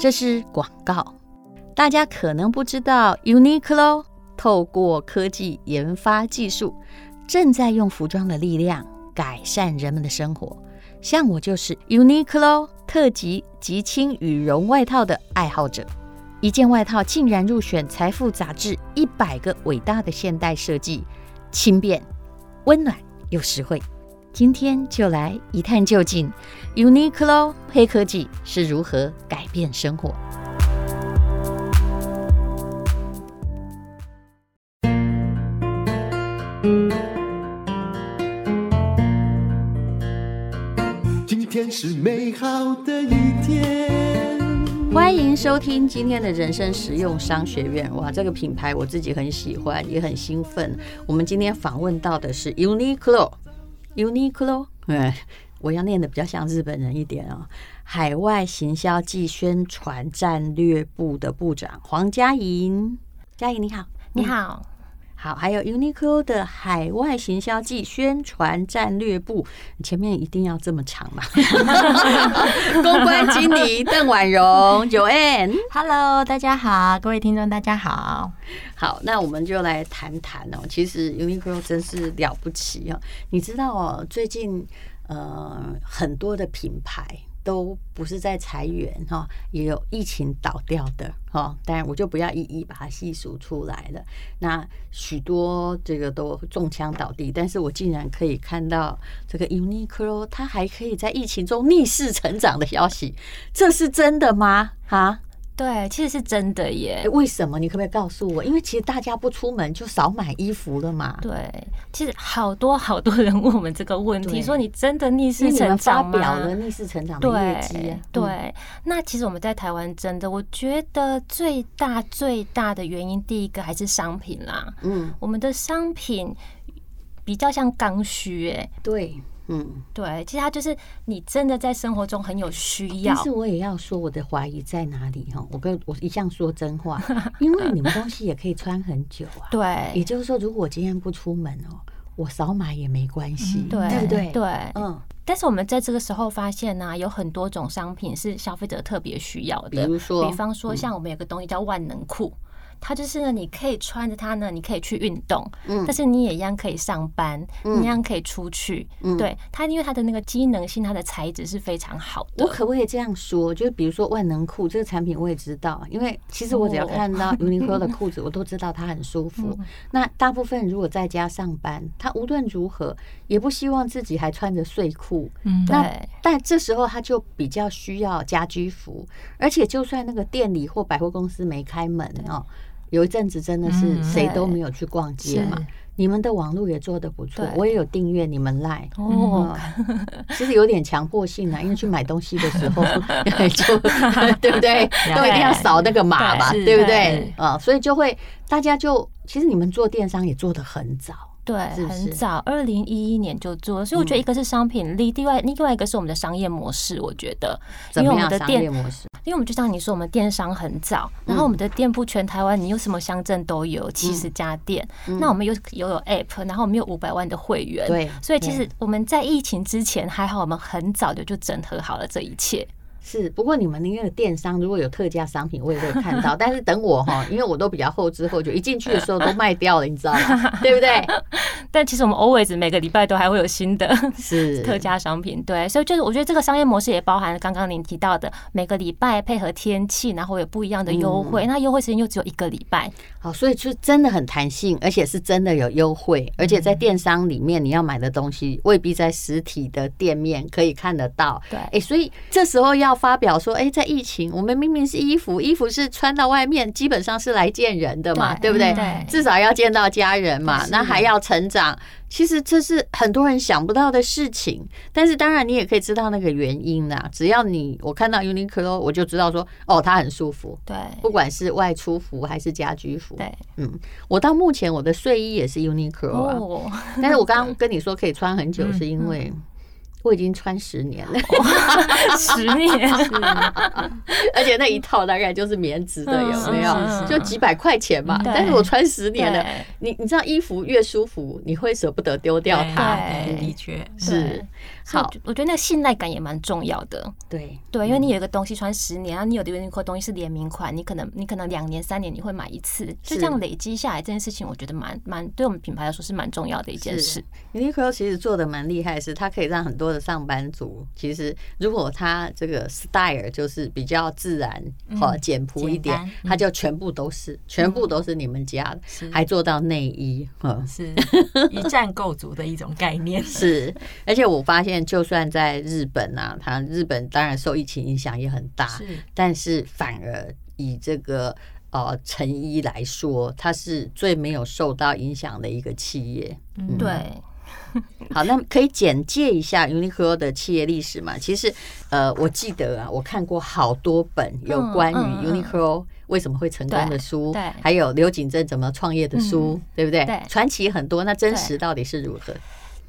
这是广告。大家可能不知道，Uniqlo 透过科技研发技术，正在用服装的力量改善人们的生活。像我就是 Uniqlo 特级极轻羽绒外套的爱好者，一件外套竟然入选财富杂志一百个伟大的现代设计，轻便、温暖又实惠。今天就来一探究竟，Uniqlo 黑科技是如何改变生活。今天是美好的一天。欢迎收听今天的人生实用商学院。哇，这个品牌我自己很喜欢，也很兴奋。我们今天访问到的是 Uniqlo。Uniqlo，哎，我要念的比较像日本人一点啊、哦。海外行销暨宣传战略部的部长黄佳莹，佳莹你好，你好，好，还有 Uniqlo 的海外行销暨宣传战略部，前面一定要这么长嘛？公关经理邓婉容，Joanne，Hello，大家好，各位听众大家好，好，那我们就来谈谈哦。其实 Uniqlo 真是了不起哦，你知道哦，最近呃很多的品牌。都不是在裁员哈，也有疫情倒掉的哈，当然我就不要一一把它细数出来了。那许多这个都中枪倒地，但是我竟然可以看到这个 Uniqlo 它还可以在疫情中逆势成长的消息，这是真的吗？哈？对，其实是真的耶。为什么？你可不可以告诉我？因为其实大家不出门就少买衣服了嘛。对，其实好多好多人问我们这个问题，说你真的逆势成长吗？发表了逆势成长的业绩。对，对。那其实我们在台湾真的，我觉得最大最大的原因，第一个还是商品啦。嗯，我们的商品比较像刚需，哎，对。嗯，对，其实它就是你真的在生活中很有需要。但是我也要说我的怀疑在哪里哈？我跟我一向说真话，因为你们东西也可以穿很久啊。对，也就是说，如果我今天不出门哦，我少买也没关系，对，对不对？对，嗯。但是我们在这个时候发现呢，有很多种商品是消费者特别需要的，比如说，比方说像我们有个东西叫万能裤。它就是呢，你可以穿着它呢，你可以去运动，嗯，但是你也一样可以上班，嗯，你一样可以出去，嗯，对它，因为它的那个机能性，它的材质是非常好的。我可不可以这样说？就是比如说万能裤这个产品，我也知道，因为其实我只要看到 Uniqlo 的裤子，我都知道它很舒服。那大部分如果在家上班，他无论如何也不希望自己还穿着睡裤，嗯，那但这时候他就比较需要家居服，而且就算那个店里或百货公司没开门哦。有一阵子真的是谁都没有去逛街嘛，你们的网络也做的不错，我也有订阅你们 Line 哦，其实有点强迫性啊，因为去买东西的时候 就 对不对，都一定要扫那个码吧，对不对？啊？所以就会大家就其实你们做电商也做的很早。对，很早，二零一一年就做，所以我觉得一个是商品力，另外另外一个是我们的商业模式。我觉得，因为我们的店模式，因为我们就像你说，我们电商很早，然后我们的店铺全台湾，你有什么乡镇都有七十家店，那我们又又有 App，然后我们有五百万的会员，对，所以其实我们在疫情之前还好，我们很早的就整合好了这一切。是，不过你们那个电商如果有特价商品，我也会看到。但是等我哈，因为我都比较后知后觉，一进去的时候都 卖掉了，你知道吗？对不对？但其实我们 always 每个礼拜都还会有新的是特价商品，对。所以就是我觉得这个商业模式也包含了刚刚您提到的每个礼拜配合天气，然后有不一样的优惠。那优惠时间又只有一个礼拜，好，所以就真的很弹性，而且是真的有优惠。而且在电商里面，你要买的东西未必在实体的店面可以看得到。对，哎，所以这时候要。要发表说，哎，在疫情，我们明明是衣服，衣服是穿到外面，基本上是来见人的嘛，对，对不对？对，至少要见到家人嘛，那还要成长。其实这是很多人想不到的事情，但是当然你也可以知道那个原因啦。只要你我看到 Uniqlo，我就知道说，哦，它很舒服。对，不管是外出服还是家居服。对，嗯，我到目前我的睡衣也是 Uniqlo 啊，哦、但是我刚刚 跟你说可以穿很久，是因为。我已经穿十年了，十年，而且那一套大概就是棉质的，有没有？就几百块钱吧。但是我穿十年了，你你知道衣服越舒服，你会舍不得丢掉它。的确。是。好，我觉得那个信赖感也蛮重要的。对。对，因为你有一个东西穿十年，然后你有的 Uniqlo 东西是联名款，你可能你可能两年三年你会买一次，就这样累积下来，这件事情我觉得蛮蛮对我们品牌来说是蛮重要的一件事。Uniqlo 其实做的蛮厉害的是，它可以让很多的上班族，其实如果他这个 style 就是比较自然和简朴一点，他就全部都是全部都是你们家的，还做到内衣，嗯，是一站购足的一种概念。是，而且我发现，就算在日本啊，它日本当然受疫情影响也很大，是，但是反而以这个呃成衣来说，它是最没有受到影响的一个企业。嗯，对。好，那可以简介一下 Uniqlo 的企业历史吗？其实，呃，我记得啊，我看过好多本有关于 Uniqlo 为什么会成功的书，对，还有刘景正怎么创业的书，对不对？传奇很多，那真实到底是如何？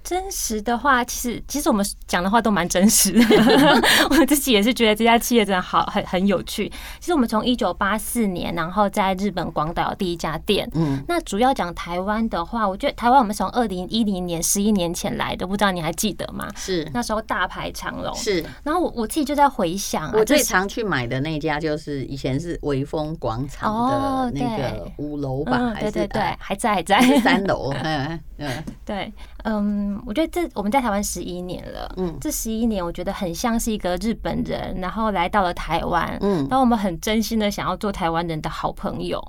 真实的话，其实其实我们讲的话都蛮真实的。我自己也是觉得这家企业真的好，很很有趣。其实我们从一九八四年，然后在日本广岛第一家店。嗯，那主要讲台湾的话，我觉得台湾我们从二零一零年十一年前来的，不知道你还记得吗？是那时候大排长龙。是，然后我我自己就在回想，啊，我最常去买的那家就是以前是威风广场的那个五楼吧，哦，对对对，还在还在三楼。嗯嗯，对。嗯，我觉得这我们在台湾十一年了，嗯，这十一年我觉得很像是一个日本人，然后来到了台湾，嗯，然后我们很真心的想要做台湾人的好朋友。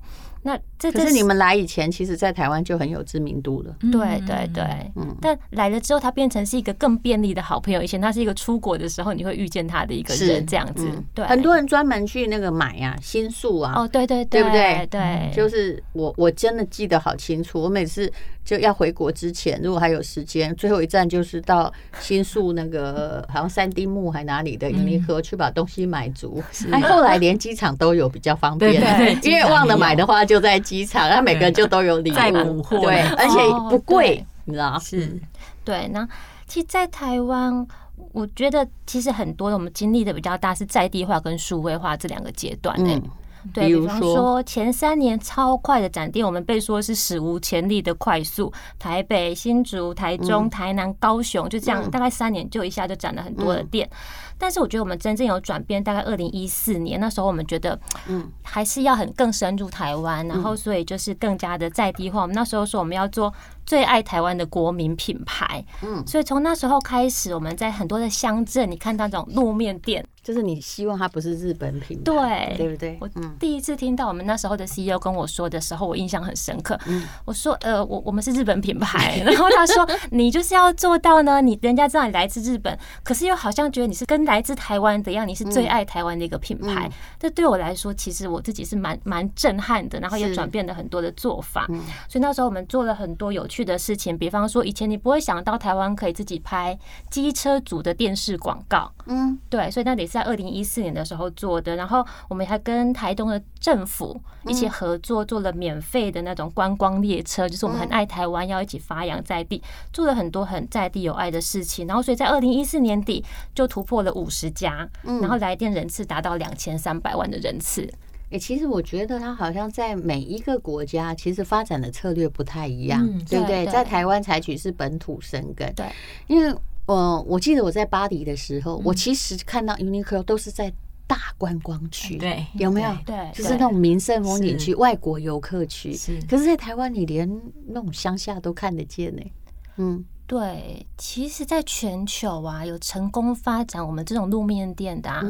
那这可是你们来以前，其实在台湾就很有知名度了。对对对，嗯。但来了之后，他变成是一个更便利的好朋友。以前他是一个出国的时候你会遇见他的一个人，这样子。对，很多人专门去那个买呀，新宿啊。哦，对对对，对不对？对，就是我我真的记得好清楚。我每次就要回国之前，如果还有时间，最后一站就是到新宿那个好像三丁目还哪里的 Uniqlo 去把东西买足。哎，后来连机场都有比较方便，因为忘了买的话就在机场，他每个人就都有礼物，对，而且不贵，你知道是，对。那其实，在台湾，我觉得其实很多的我们经历的比较大是在地化跟数位化这两个阶段。嗯，对，比方说前三年超快的展店，我们被说是史无前例的快速，台北、新竹、台中、台南、高雄，就这样大概三年就一下就展了很多的店。但是我觉得我们真正有转变，大概二零一四年那时候，我们觉得，嗯，还是要很更深入台湾，然后所以就是更加的在地化。我们那时候说我们要做最爱台湾的国民品牌，嗯，所以从那时候开始，我们在很多的乡镇，你看到这种路面店。就是你希望它不是日本品牌，对对不对？我第一次听到我们那时候的 CEO 跟我说的时候，我印象很深刻。我说呃，我我们是日本品牌，然后他说你就是要做到呢，你人家知道你来自日本，可是又好像觉得你是跟来自台湾的样，你是最爱台湾的一个品牌。这对我来说，其实我自己是蛮蛮震撼的，然后也转变了很多的做法。所以那时候我们做了很多有趣的事情，比方说以前你不会想到台湾可以自己拍机车组的电视广告，嗯，对，所以那得是。在二零一四年的时候做的，然后我们还跟台东的政府一起合作，做了免费的那种观光列车，就是我们很爱台湾，要一起发扬在地，做了很多很在地有爱的事情。然后，所以在二零一四年底就突破了五十家，然后来电人次达到两千三百万的人次。诶，其实我觉得它好像在每一个国家，其实发展的策略不太一样，对不对？在台湾采取是本土生根，对，因为。我我记得我在巴黎的时候，我其实看到 Uniqlo 都是在大观光区，对，有没有？对，就是那种名胜风景区、外国游客区。是，可是，在台湾你连那种乡下都看得见呢。嗯，对。其实，在全球啊，有成功发展我们这种路面店的啊。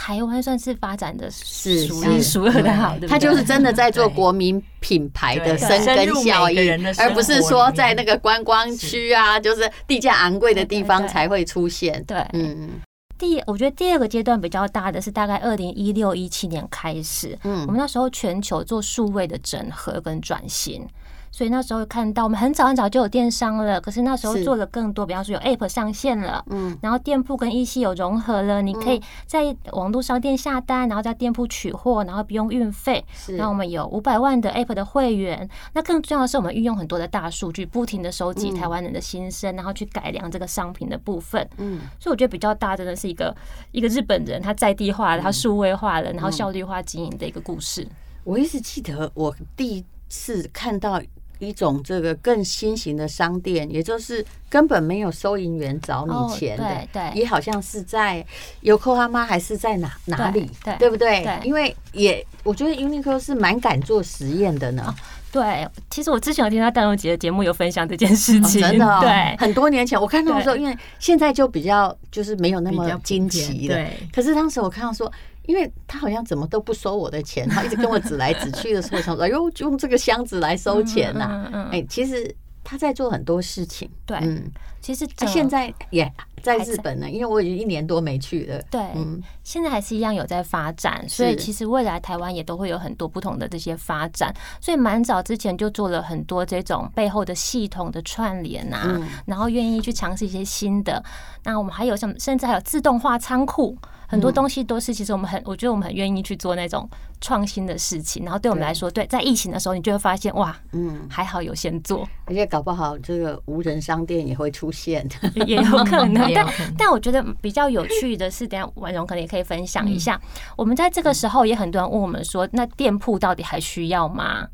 台湾算是发展的是数一数二的好，他就是真的在做国民品牌的深耕效应，而不是说在那个观光区啊，就是地价昂贵的地方才会出现。对，嗯，第我觉得第二个阶段比较大的是大概二零一六一七年开始，嗯，我们那时候全球做数位的整合跟转型。所以那时候看到我们很早很早就有电商了，可是那时候做了更多，比方说有 App 上线了，嗯，然后店铺跟 EC 有融合了，你可以在网络商店下单，然后在店铺取货，然后不用运费。是，那我们有五百万的 App 的会员，那更重要的是我们运用很多的大数据，不停的收集台湾人的心声，然后去改良这个商品的部分。嗯，所以我觉得比较大真的是一个一个日本人他在地化了，他数位化了，然后效率化经营的一个故事。我一直记得我第一次看到。一种这个更新型的商店，也就是根本没有收银员找你钱的，对对，也好像是在 Yokohama 还是在哪哪里，对对不对？对，因为也我觉得 Uniqlo 是蛮敢做实验的呢。对，其实我之前有听到戴荣杰的节目有分享这件事情，真的，对，很多年前我看到的时候，因为现在就比较就是没有那么惊奇了，对。可是当时我看到说。因为他好像怎么都不收我的钱，他一直跟我指来指去的时候，想说：“ 哎呦，就用这个箱子来收钱呐、啊！”哎，其实他在做很多事情。对，嗯，其实他现在也在日本呢，因为我已经一年多没去了。对，嗯，现在还是一样有在发展，所以其实未来台湾也都会有很多不同的这些发展。所以蛮早之前就做了很多这种背后的系统的串联啊，然后愿意去尝试一些新的。那我们还有什么？甚至还有自动化仓库。很多东西都是，其实我们很，我觉得我们很愿意去做那种创新的事情。然后对我们来说，对，在疫情的时候，你就会发现，哇，嗯，还好有先做，而且搞不好这个无人商店也会出现，也有可能。但但我觉得比较有趣的是，等下婉容可能也可以分享一下。我们在这个时候也很多人问我们说，那店铺到底还需要吗？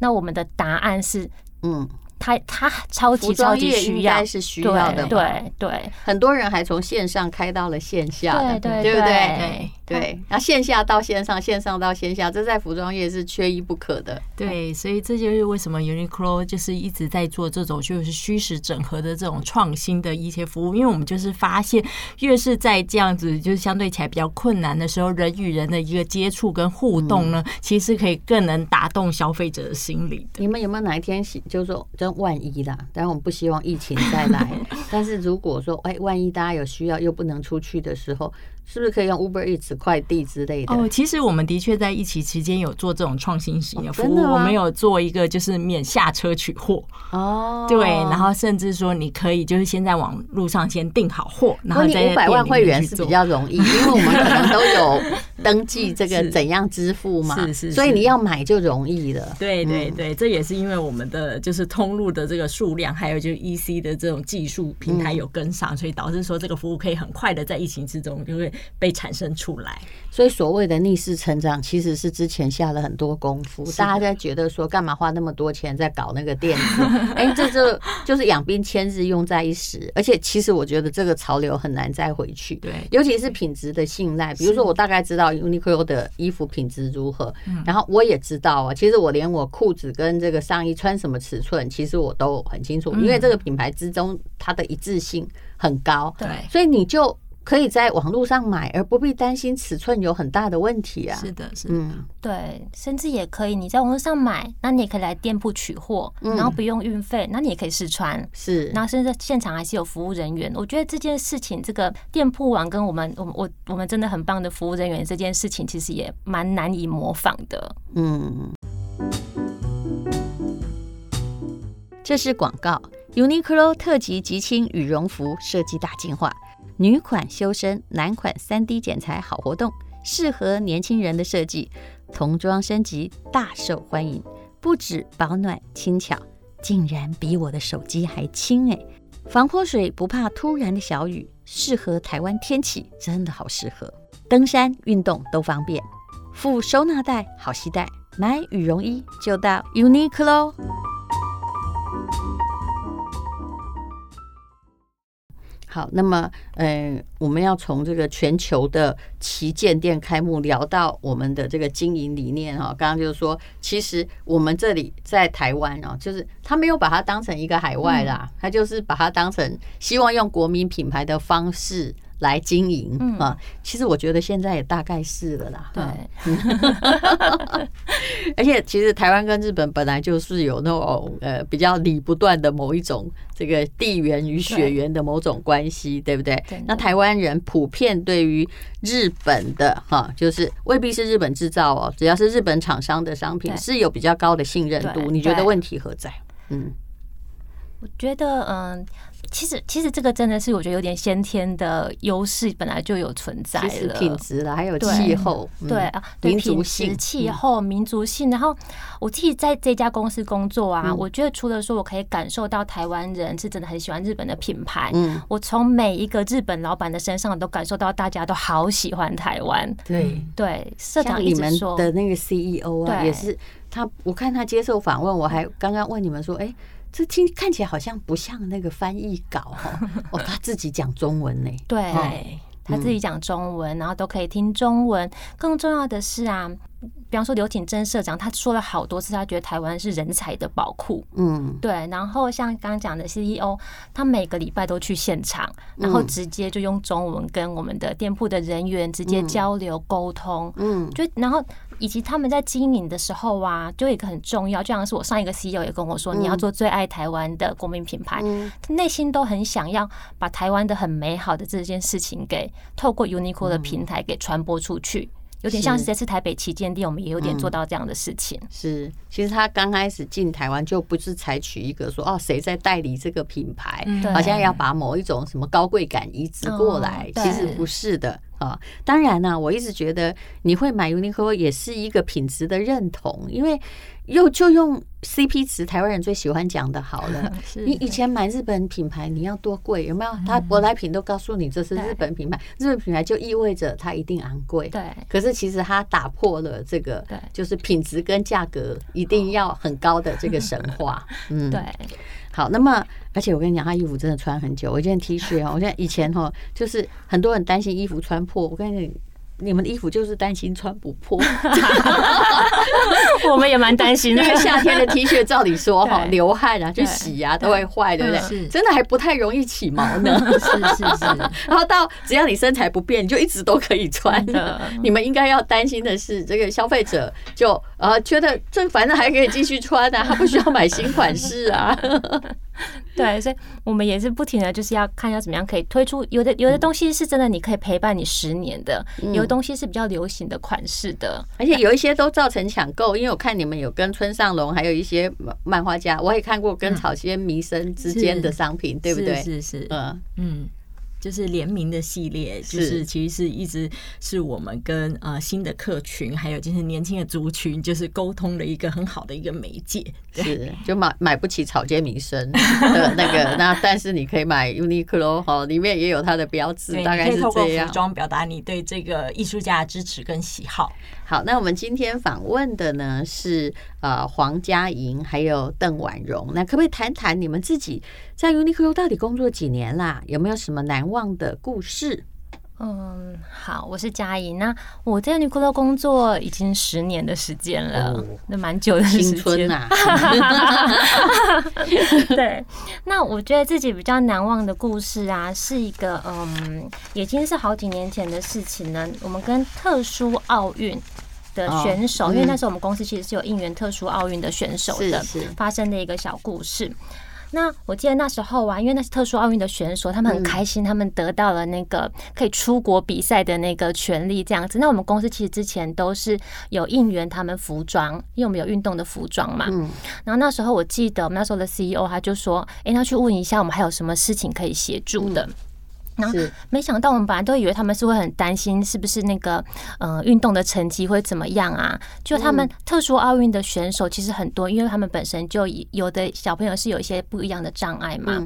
那我们的答案是，嗯。他他超级超级需要，是需要的，对对，很多人还从线上开到了线下，对对对对？对，然后线下到线上，线上到线下，这在服装业是缺一不可的。对，所以这就是为什么 Uniqlo 就是一直在做这种就是虚实整合的这种创新的一些服务，因为我们就是发现，越是在这样子就是相对起来比较困难的时候，人与人的一个接触跟互动呢，其实可以更能打动消费者的心理。你们有没有哪一天就是说，万一啦？当然我们不希望疫情再来，但是如果说哎，万一大家有需要又不能出去的时候。是不是可以用 Uber Eats 快递之类的？哦，其实我们的确在疫情期间有做这种创新型的服务。我们有做一个就是免下车取货哦，对，然后甚至说你可以就是先在网路上先订好货，然后你五百万会员是比较容易，因为我们可能都有登记这个怎样支付嘛，是是，所以你要买就容易了。对对对，这也是因为我们的就是通路的这个数量，还有就是 EC 的这种技术平台有跟上，所以导致说这个服务可以很快的在疫情之中就会。被产生出来，所以所谓的逆势成长，其实是之前下了很多功夫。大家在觉得说，干嘛花那么多钱在搞那个店子？哎，这就就是养兵千日，用在一时。而且，其实我觉得这个潮流很难再回去。对，尤其是品质的信赖。比如说，我大概知道 Uniqlo 的衣服品质如何，然后我也知道啊，其实我连我裤子跟这个上衣穿什么尺寸，其实我都很清楚，因为这个品牌之中它的一致性很高。对，所以你就。可以在网络上买，而不必担心尺寸有很大的问题啊！是的，是的，嗯，对，甚至也可以你在网络上买，那你也可以来店铺取货，然后不用运费，那你也可以试穿，是，然后甚至现场还是有服务人员。我觉得这件事情，这个店铺网跟我们，我我我们真的很棒的服务人员，这件事情其实也蛮难以模仿的。嗯，这是广告，Uniqlo 特级极轻羽绒服设计大进化。女款修身，男款三 D 剪裁好活动，适合年轻人的设计，童装升级大受欢迎。不止保暖轻巧，竟然比我的手机还轻哎！防泼水不怕突然的小雨，适合台湾天气，真的好适合。登山运动都方便，附收纳袋好携带，买羽绒衣就到 Uniqlo。好，那么，呃，我们要从这个全球的旗舰店开幕聊到我们的这个经营理念哈。刚刚就是说，其实我们这里在台湾哦，就是他没有把它当成一个海外啦，他就是把它当成希望用国民品牌的方式。来经营啊，其实我觉得现在也大概是了啦。对，而且其实台湾跟日本本来就是有那种呃比较理不断的某一种这个地缘与血缘的某种关系，对不对？那台湾人普遍对于日本的哈，就是未必是日本制造哦，只要是日本厂商的商品是有比较高的信任度。你觉得问题何在？嗯，我觉得嗯。其实其实这个真的是我觉得有点先天的优势，本来就有存在了。品质了，还有气候，对啊，民族性、气候、民族性。然后我自己在这家公司工作啊，我觉得除了说我可以感受到台湾人是真的很喜欢日本的品牌，嗯，我从每一个日本老板的身上都感受到大家都好喜欢台湾。对对，社长你们的那个 CEO 啊，也是他，我看他接受访问，我还刚刚问你们说，哎。这听看起来好像不像那个翻译稿哈，哦，他自己讲中文呢，对，他自己讲中文，然后都可以听中文。更重要的是啊，比方说刘景珍社长，他说了好多次，他觉得台湾是人才的宝库，嗯，对。然后像刚刚讲的 CEO，他每个礼拜都去现场，然后直接就用中文跟我们的店铺的人员直接交流沟通，嗯，就然后。以及他们在经营的时候啊，就一个很重要，就像是我上一个 CEO 也跟我说，你要做最爱台湾的国民品牌，他内心都很想要把台湾的很美好的这件事情给透过 Uniqlo 的平台给传播出去，有点像是这次台北旗舰店，我们也有点做到这样的事情。是，其实他刚开始进台湾就不是采取一个说哦谁在代理这个品牌，好像要把某一种什么高贵感移植过来，其实不是的。啊，当然呢，我一直觉得你会买 Uniqlo 也是一个品质的认同，因为又就用 CP 值，台湾人最喜欢讲的好了。你以前买日本品牌，你要多贵？有没有？他舶来品都告诉你这是日本品牌，日本品牌就意味着它一定昂贵。对。可是其实它打破了这个，就是品质跟价格一定要很高的这个神话。嗯，对。好，那么而且我跟你讲，他衣服真的穿很久。我一件 T 恤哦，我现在以前哈，就是很多人担心衣服穿破。我跟你。你们的衣服就是担心穿不破，我们也蛮担心的。因为夏天的 T 恤，照理说 哈，流汗啊，去洗啊，都会坏，对不对？是，真的还不太容易起毛呢。是是是。然后到只要你身材不变，你就一直都可以穿的。你们应该要担心的是，这个消费者就呃觉得这反正还可以继续穿啊，他不需要买新款式啊。对，所以我们也是不停的就是要看要怎么样可以推出有的有的东西是真的你可以陪伴你十年的，有的东西是比较流行的款式的，而且有一些都造成抢购，因为我看你们有跟村上龙还有一些漫画家，我也看过跟草间弥生之间的商品，对不对？是是，嗯。嗯。就是联名的系列，就是其实是一直是我们跟呃新的客群，还有就是年轻的族群，就是沟通的一个很好的一个媒介。是，就买买不起草间弥生的那个，那但是你可以买 Uniqlo 哈，里面也有它的标志，大概是这样。服装表达你对这个艺术家的支持跟喜好。好，那我们今天访问的呢是呃黄佳莹还有邓婉容，那可不可以谈谈你们自己在 Uniqlo 到底工作几年啦？有没有什么难忘的故事？嗯，好，我是佳莹。那我在 Uniqlo 工作已经十年的时间了，哦、那蛮久的时间。青春啊！对，那我觉得自己比较难忘的故事啊，是一个嗯，已经是好几年前的事情了。我们跟特殊奥运的选手，哦嗯、因为那时候我们公司其实是有应援特殊奥运的选手的，是是发生的一个小故事。那我记得那时候啊，因为那是特殊奥运的选手，他们很开心，他们得到了那个可以出国比赛的那个权利，这样子。那我们公司其实之前都是有应援他们服装，因为我们有运动的服装嘛。嗯。然后那时候我记得我们那时候的 CEO 他就说：“哎，那去问一下，我们还有什么事情可以协助的。”然后没想到，我们本来都以为他们是会很担心，是不是那个呃运动的成绩会怎么样啊？就他们特殊奥运的选手其实很多，因为他们本身就有的小朋友是有一些不一样的障碍嘛。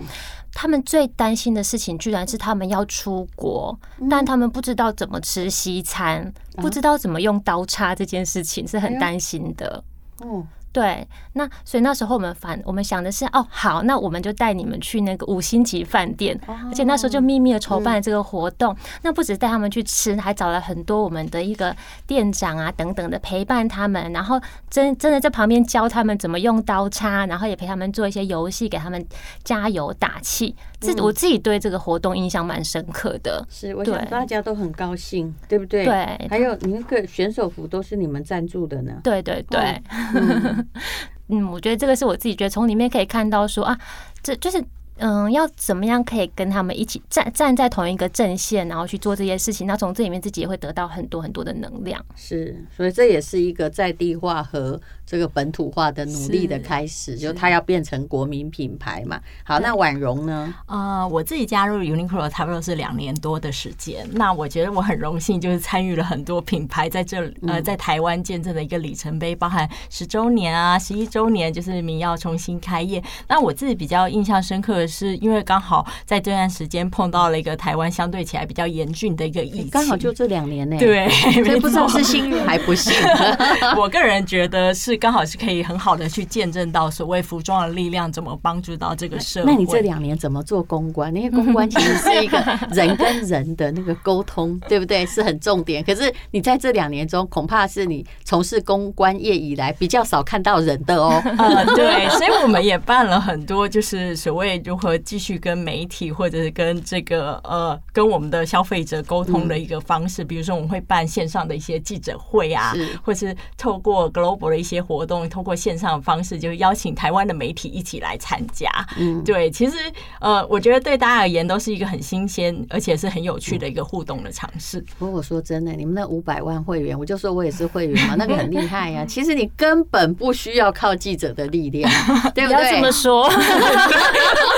他们最担心的事情，居然是他们要出国，但他们不知道怎么吃西餐，不知道怎么用刀叉，这件事情是很担心的。嗯。对，那所以那时候我们反我们想的是，哦，好，那我们就带你们去那个五星级饭店，而且那时候就秘密的筹办了这个活动。那不止带他们去吃，还找了很多我们的一个店长啊等等的陪伴他们，然后真真的在旁边教他们怎么用刀叉，然后也陪他们做一些游戏，给他们加油打气。自我自己对这个活动印象蛮深刻的，是，我想大家都很高兴，对不对？对，还有你那个选手服都是你们赞助的呢？对对对，嗯，嗯我觉得这个是我自己觉得从里面可以看到说啊，这就是嗯，要怎么样可以跟他们一起站站在同一个阵线，然后去做这些事情？那从这里面自己也会得到很多很多的能量。是，所以这也是一个在地化和这个本土化的努力的开始，就它要变成国民品牌嘛。好，那婉容呢？呃，我自己加入 Uniqlo 差不多是两年多的时间。那我觉得我很荣幸，就是参与了很多品牌在这呃在台湾见证的一个里程碑，包含十周年啊、十一周年，就是民耀重新开业。那我自己比较印象深刻的是，因为刚好在这段时间碰到了一个台湾相对起来比较严峻的一个疫情，刚好就这两年呢。对，所以不知道是幸运还不幸。我个人觉得是刚好是可以很好的去见证到所谓服装的力量怎么帮助到这个社会。那你这两年怎么做公关？因为公关其实是一个人跟人的那个沟通，对不对？是很重点。可是你在这两年中，恐怕是你从事公关业以来比较少看到人的哦。呃，对，所以我们也办了很多，就是所谓如何继续跟媒体或者是跟这个呃跟我们的消费者沟通的一个方式。比如说，我们会办线上的一些记者会啊，或是透过 Global 的一些活动，透过线上的方式，就邀请台湾的媒体一起来参加。嗯，对，其实呃，我觉得对大家而言都是一个很新鲜，而且是很有趣的一个互动的尝试。不过我说真的，你们那五百万会员，我就说我也是会员嘛，那个很厉害呀。其实你根本不需要靠记者的力量，对不对？不要这么说，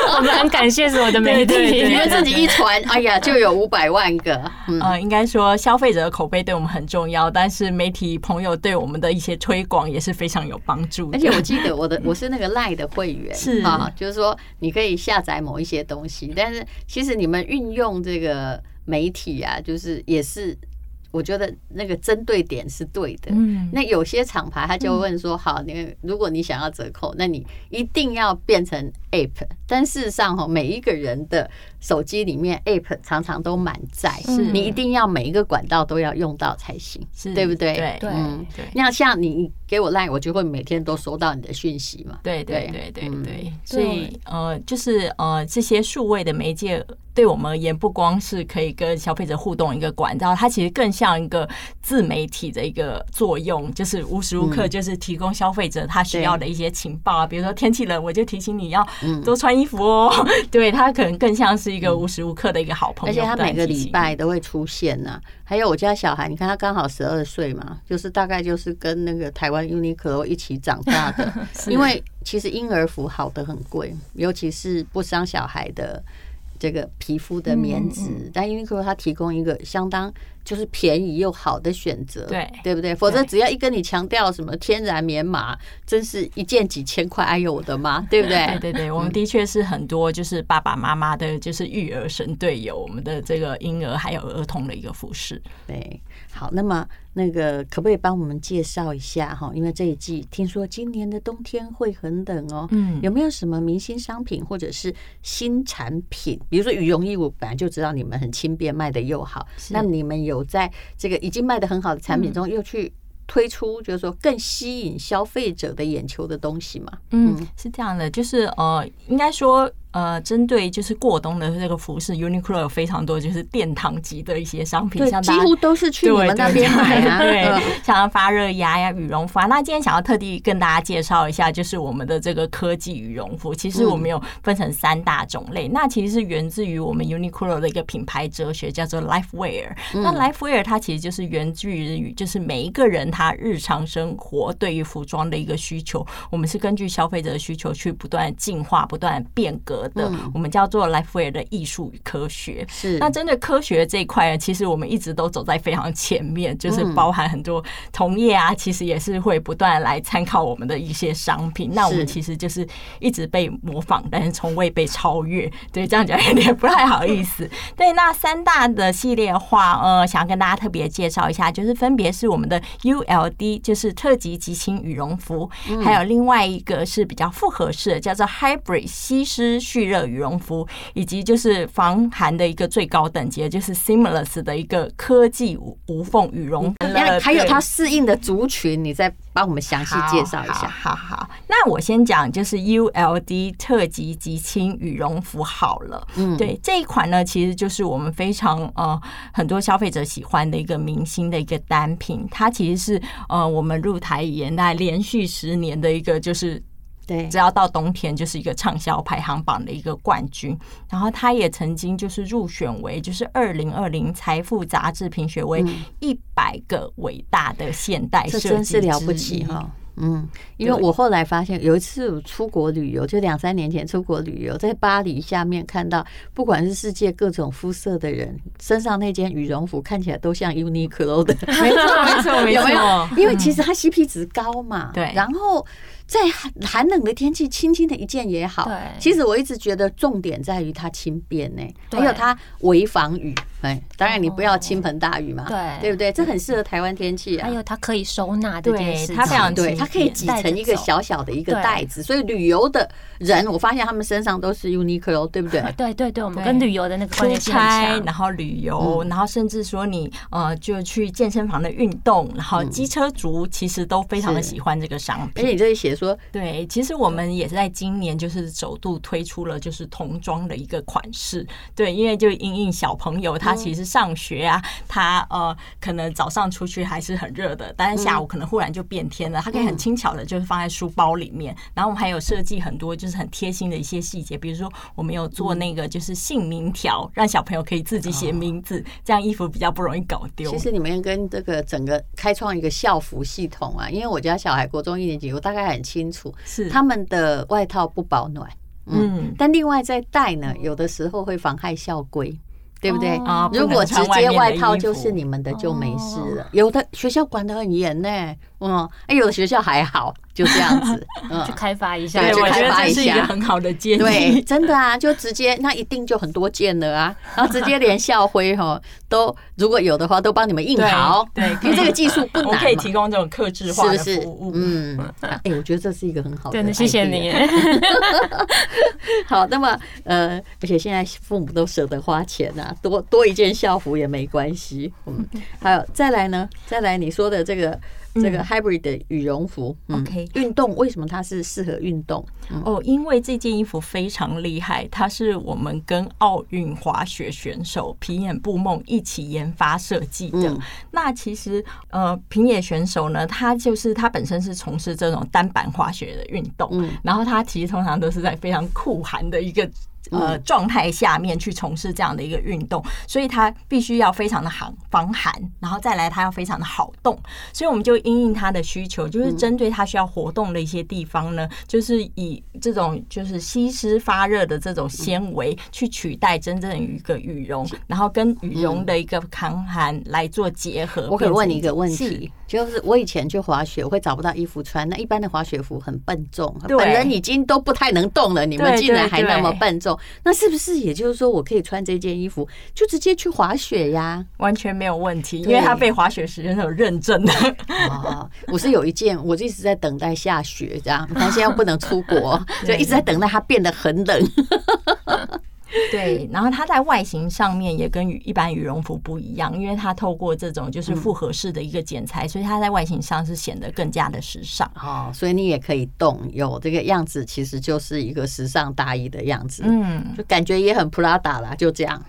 我们很感谢所有的媒体，你们自己一传，哎呀，就有五百万个。嗯，呃、应该说消费者的口碑对我们很重要，但是媒体朋友对我们的一些推广也是非常有帮助。而且我记得我的 我是那个 LINE 的会员，是啊，就是说你可以下载某一些东西，但是其实你们运用这个媒体啊，就是也是。我觉得那个针对点是对的。嗯，那有些厂牌他就问说：“好，你如果你想要折扣，那你一定要变成 App。但事实上，哈，每一个人的手机里面 App 常常都满载，是你一定要每一个管道都要用到才行，是对不对？对，嗯，对。那像你给我 Line，我就会每天都收到你的讯息嘛。对，对，对，对，对。所以，呃，就是呃，这些数位的媒介。对我们而言，不光是可以跟消费者互动一个管道，它其实更像一个自媒体的一个作用，就是无时无刻就是提供消费者他需要的一些情报啊，比如说天气冷，我就提醒你要多穿衣服哦。对，它可能更像是一个无时无刻的一个好朋友，而且它每个礼拜都会出现呐。还有我家小孩，你看他刚好十二岁嘛，就是大概就是跟那个台湾 Uniqlo 一起长大的，因为其实婴儿服好的很贵，尤其是不伤小孩的。这个皮肤的棉质，但 Uniqlo 它提供一个相当就是便宜又好的选择，对对不对？否则只要一跟你强调什么天然棉麻，真是一件几千块，哎呦我的妈，对不对？对对对，我们的确是很多就是爸爸妈妈的，就是育儿神队友，我们的这个婴儿还有儿童的一个服饰，对。好，那么那个可不可以帮我们介绍一下哈？因为这一季听说今年的冬天会很冷哦。嗯，有没有什么明星商品或者是新产品？比如说羽绒衣，我本来就知道你们很轻便，卖的又好。那你们有在这个已经卖的很好的产品中，又去推出就是说更吸引消费者的眼球的东西吗？嗯，是这样的，就是呃，应该说。呃，针对就是过冬的这个服饰，Uniqlo 有非常多就是殿堂级的一些商品，像几乎都是去你们那边买啊。对，像发热鸭呀、羽绒服啊。那今天想要特地跟大家介绍一下，就是我们的这个科技羽绒服。其实我们有分成三大种类，那其实是源自于我们 Uniqlo 的一个品牌哲学，叫做 Life Wear。那 Life Wear 它其实就是源自于就是每一个人他日常生活对于服装的一个需求，我们是根据消费者的需求去不断进化、不断变革。的，我们叫做 LifeWear 的艺术与科学。是，那针对科学这一块呢，其实我们一直都走在非常前面，就是包含很多同业啊，其实也是会不断来参考我们的一些商品。那我们其实就是一直被模仿，但是从未被超越。对，这样讲有点不太好意思。对，那三大的系列的话，呃，想要跟大家特别介绍一下，就是分别是我们的 ULD，就是特级极轻羽绒服，还有另外一个是比较复合式的，叫做 Hybrid 吸湿。蓄热羽绒服，以及就是防寒的一个最高等级，就是 Seamless 的一个科技无无缝羽绒服。还有它适应的族群，你再帮我们详细介绍一下。好好，好，那我先讲就是 ULD 特级极轻羽绒服好了。嗯，对，这一款呢，其实就是我们非常呃很多消费者喜欢的一个明星的一个单品。它其实是呃我们入台以来连续十年的一个就是。对，只要到冬天就是一个畅销排行榜的一个冠军。然后他也曾经就是入选为就是二零二零财富杂志评选为一百个伟大的现代设计，这真是了不起哈。嗯，因为我后来发现有一次出国旅游，就两三年前出国旅游，在巴黎下面看到，不管是世界各种肤色的人身上那件羽绒服，看起来都像 Uniqlo 的，没 错没错。没错，因为其实它 CP 值高嘛，对，然后。在寒寒冷的天气，轻轻的一件也好。对，其实我一直觉得重点在于它轻便呢，还有它微防雨。哎，当然你不要倾盆大雨嘛，对，对不对？这很适合台湾天气啊。还有它可以收纳这件事，它非常对，它可以挤成一个小小的一个袋子。所以旅游的人，我发现他们身上都是 Uniqlo，对不对？对对对，我们跟旅游的那个出差，然后旅游，然后甚至说你呃，就去健身房的运动，然后机车族其实都非常的喜欢这个商品。而且你这里写。说对，其实我们也是在今年就是首度推出了就是童装的一个款式，对，因为就因应小朋友他其实上学啊，他呃可能早上出去还是很热的，但是下午可能忽然就变天了，他可以很轻巧的就是放在书包里面，然后我们还有设计很多就是很贴心的一些细节，比如说我们有做那个就是姓名条，让小朋友可以自己写名字，这样衣服比较不容易搞丢。其实你们跟这个整个开创一个校服系统啊，因为我家小孩国中一年级，我大概很。清楚是。他们的外套不保暖，嗯，但另外在带呢，有的时候会妨害校规，对不对？如果直接外套就是你们的，就没事了。有的学校管得很严呢，嗯，哎，有的学校还好。就这样子，嗯，去开发一下，对，我觉得这是一个很好的建议。对，真的啊，就直接那一定就很多件了啊，然后直接连校徽哈 都如果有的话都帮你们印好。对，因为这个技术不难，可以提供这种克制化的服务。嗯，哎，我觉得这是一个很好的。真的，谢谢你。好，那么呃，而且现在父母都舍得花钱呐，多多一件校服也没关系。嗯，还有再来呢，再来你说的这个。这个 hybrid 的羽绒服，OK，运动为什么它是适合运动？哦，因为这件衣服非常厉害，它是我们跟奥运滑雪选手平野步梦一起研发设计的。那其实呃，平野选手呢，他就是他本身是从事这种单板滑雪的运动，然后他其实通常都是在非常酷寒的一个。呃，状态下面去从事这样的一个运动，所以它必须要非常的寒防寒，然后再来它要非常的好动，所以我们就因应它的需求，就是针对它需要活动的一些地方呢，就是以这种就是吸湿发热的这种纤维去取代真正的一个羽绒，然后跟羽绒的一个抗寒来做结合。我可以问你一个问题，就是我以前去滑雪，我会找不到衣服穿，那一般的滑雪服很笨重，本人已经都不太能动了，你们竟然还那么笨重。那是不是也就是说，我可以穿这件衣服就直接去滑雪呀？完全没有问题，因为它被滑雪时间有认证的。哦，我是有一件，我就一直在等待下雪，这样，但现在不能出国，就一直在等待它变得很冷。对，然后它在外形上面也跟一般羽绒服不一样，因为它透过这种就是复合式的一个剪裁，所以它在外形上是显得更加的时尚。哦，所以你也可以动，有这个样子，其实就是一个时尚大衣的样子。嗯，就感觉也很 Prada 啦，就这样。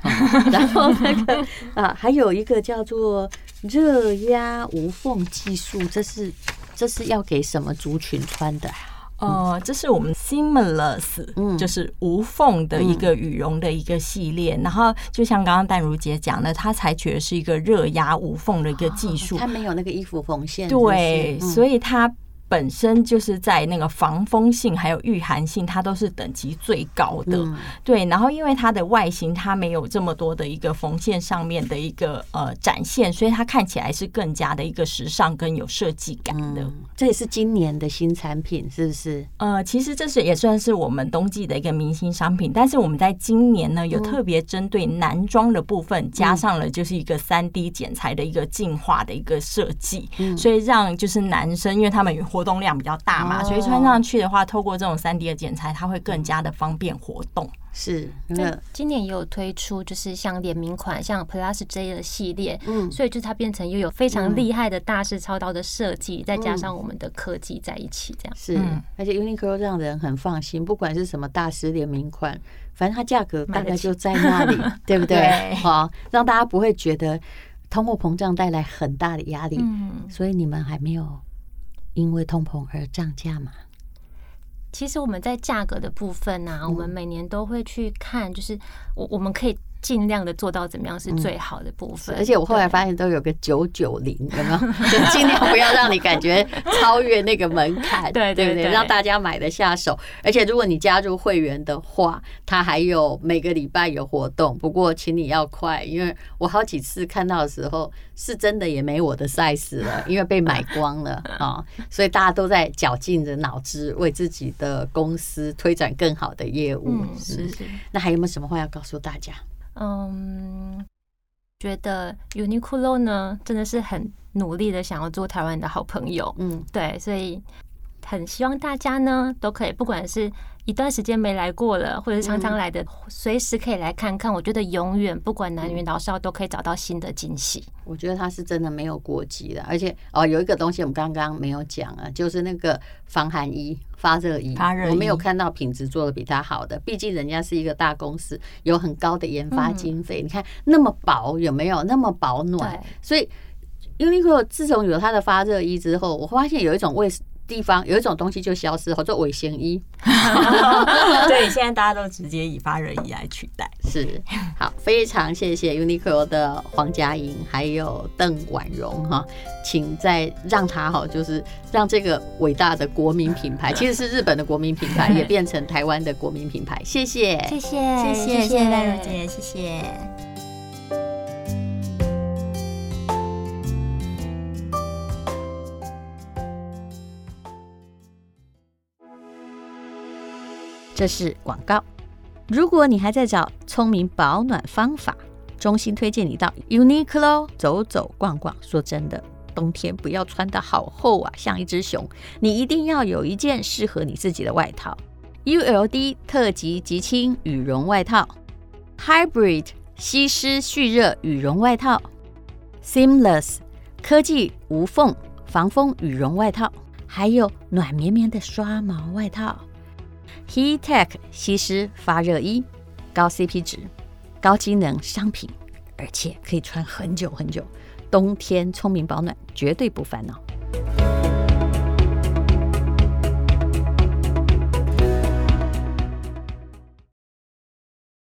然后那个啊，还有一个叫做热压无缝技术，这是这是要给什么族群穿的？呃，这是我们 Seamless，嗯，就是无缝的一个羽绒的一个系列。然后就像刚刚淡如姐讲的，它采取的是一个热压无缝的一个技术，它没有那个衣服缝线，对，所以它。本身就是在那个防风性还有御寒性，它都是等级最高的。对，然后因为它的外形，它没有这么多的一个缝线上面的一个呃展现，所以它看起来是更加的一个时尚跟有设计感的。这也是今年的新产品，是不是？呃，其实这是也算是我们冬季的一个明星商品，但是我们在今年呢，有特别针对男装的部分加上了就是一个三 D 剪裁的一个进化的一个设计，所以让就是男生，因为他们有。活动量比较大嘛，所以穿上去的话，透过这种三 D 的剪裁，它会更加的方便活动。是，那今年也有推出，就是像联名款，像 Plus J 的系列，嗯，所以就它变成又有非常厉害的大师操刀的设计，再加上我们的科技在一起，这样是。而且 Uniqlo 让人很放心，不管是什么大师联名款，反正它价格大概就在那里，对不对？好，让大家不会觉得通货膨胀带来很大的压力。嗯，所以你们还没有。因为通膨而涨价嘛？其实我们在价格的部分呢、啊，我们每年都会去看，就是我我们可以。尽量的做到怎么样是最好的部分，嗯、而且我后来发现都有个九九零，有没有？就尽量不要让你感觉超越那个门槛，对对不对？让大家买得下手。而且如果你加入会员的话，它还有每个礼拜有活动。不过请你要快，因为我好几次看到的时候，是真的也没我的 size 了，因为被买光了啊。所以大家都在绞尽着脑汁为自己的公司推展更好的业务。嗯，是是。那还有没有什么话要告诉大家？嗯，觉得 Uniqlo 呢，真的是很努力的想要做台湾的好朋友。嗯，对，所以很希望大家呢都可以，不管是一段时间没来过了，或者是常常来的，随时可以来看看。我觉得永远不管男女老少都可以找到新的惊喜。我觉得它是真的没有过季的，而且哦，有一个东西我们刚刚没有讲啊，就是那个防寒衣。发热衣，我没有看到品质做的比它好的。毕竟人家是一个大公司，有很高的研发经费。你看那么薄，有没有那么保暖？所以 Uniqlo 自从有它的发热衣之后，我发现有一种味。地方有一种东西就消失，叫做尾型衣。对，现在大家都直接以发热衣来取代。是，好，非常谢谢 Uniqlo 的黄嘉莹还有邓婉容哈，请再让他哈，就是让这个伟大的国民品牌，其实是日本的国民品牌，也变成台湾的国民品牌。谢谢，谢谢，谢谢，谢谢赖如姐，谢谢。这是广告。如果你还在找聪明保暖方法，衷心推荐你到 Uniqlo 走走逛逛。说真的，冬天不要穿得好厚啊，像一只熊。你一定要有一件适合你自己的外套。ULD 特级极轻羽绒外套，Hybrid 吸湿蓄热羽绒外套，Seamless 科技无缝防风羽绒外套，还有暖绵绵的刷毛外套。Heattech 吸湿发热衣，高 CP 值、高机能商品，而且可以穿很久很久。冬天聪明保暖，绝对不烦恼。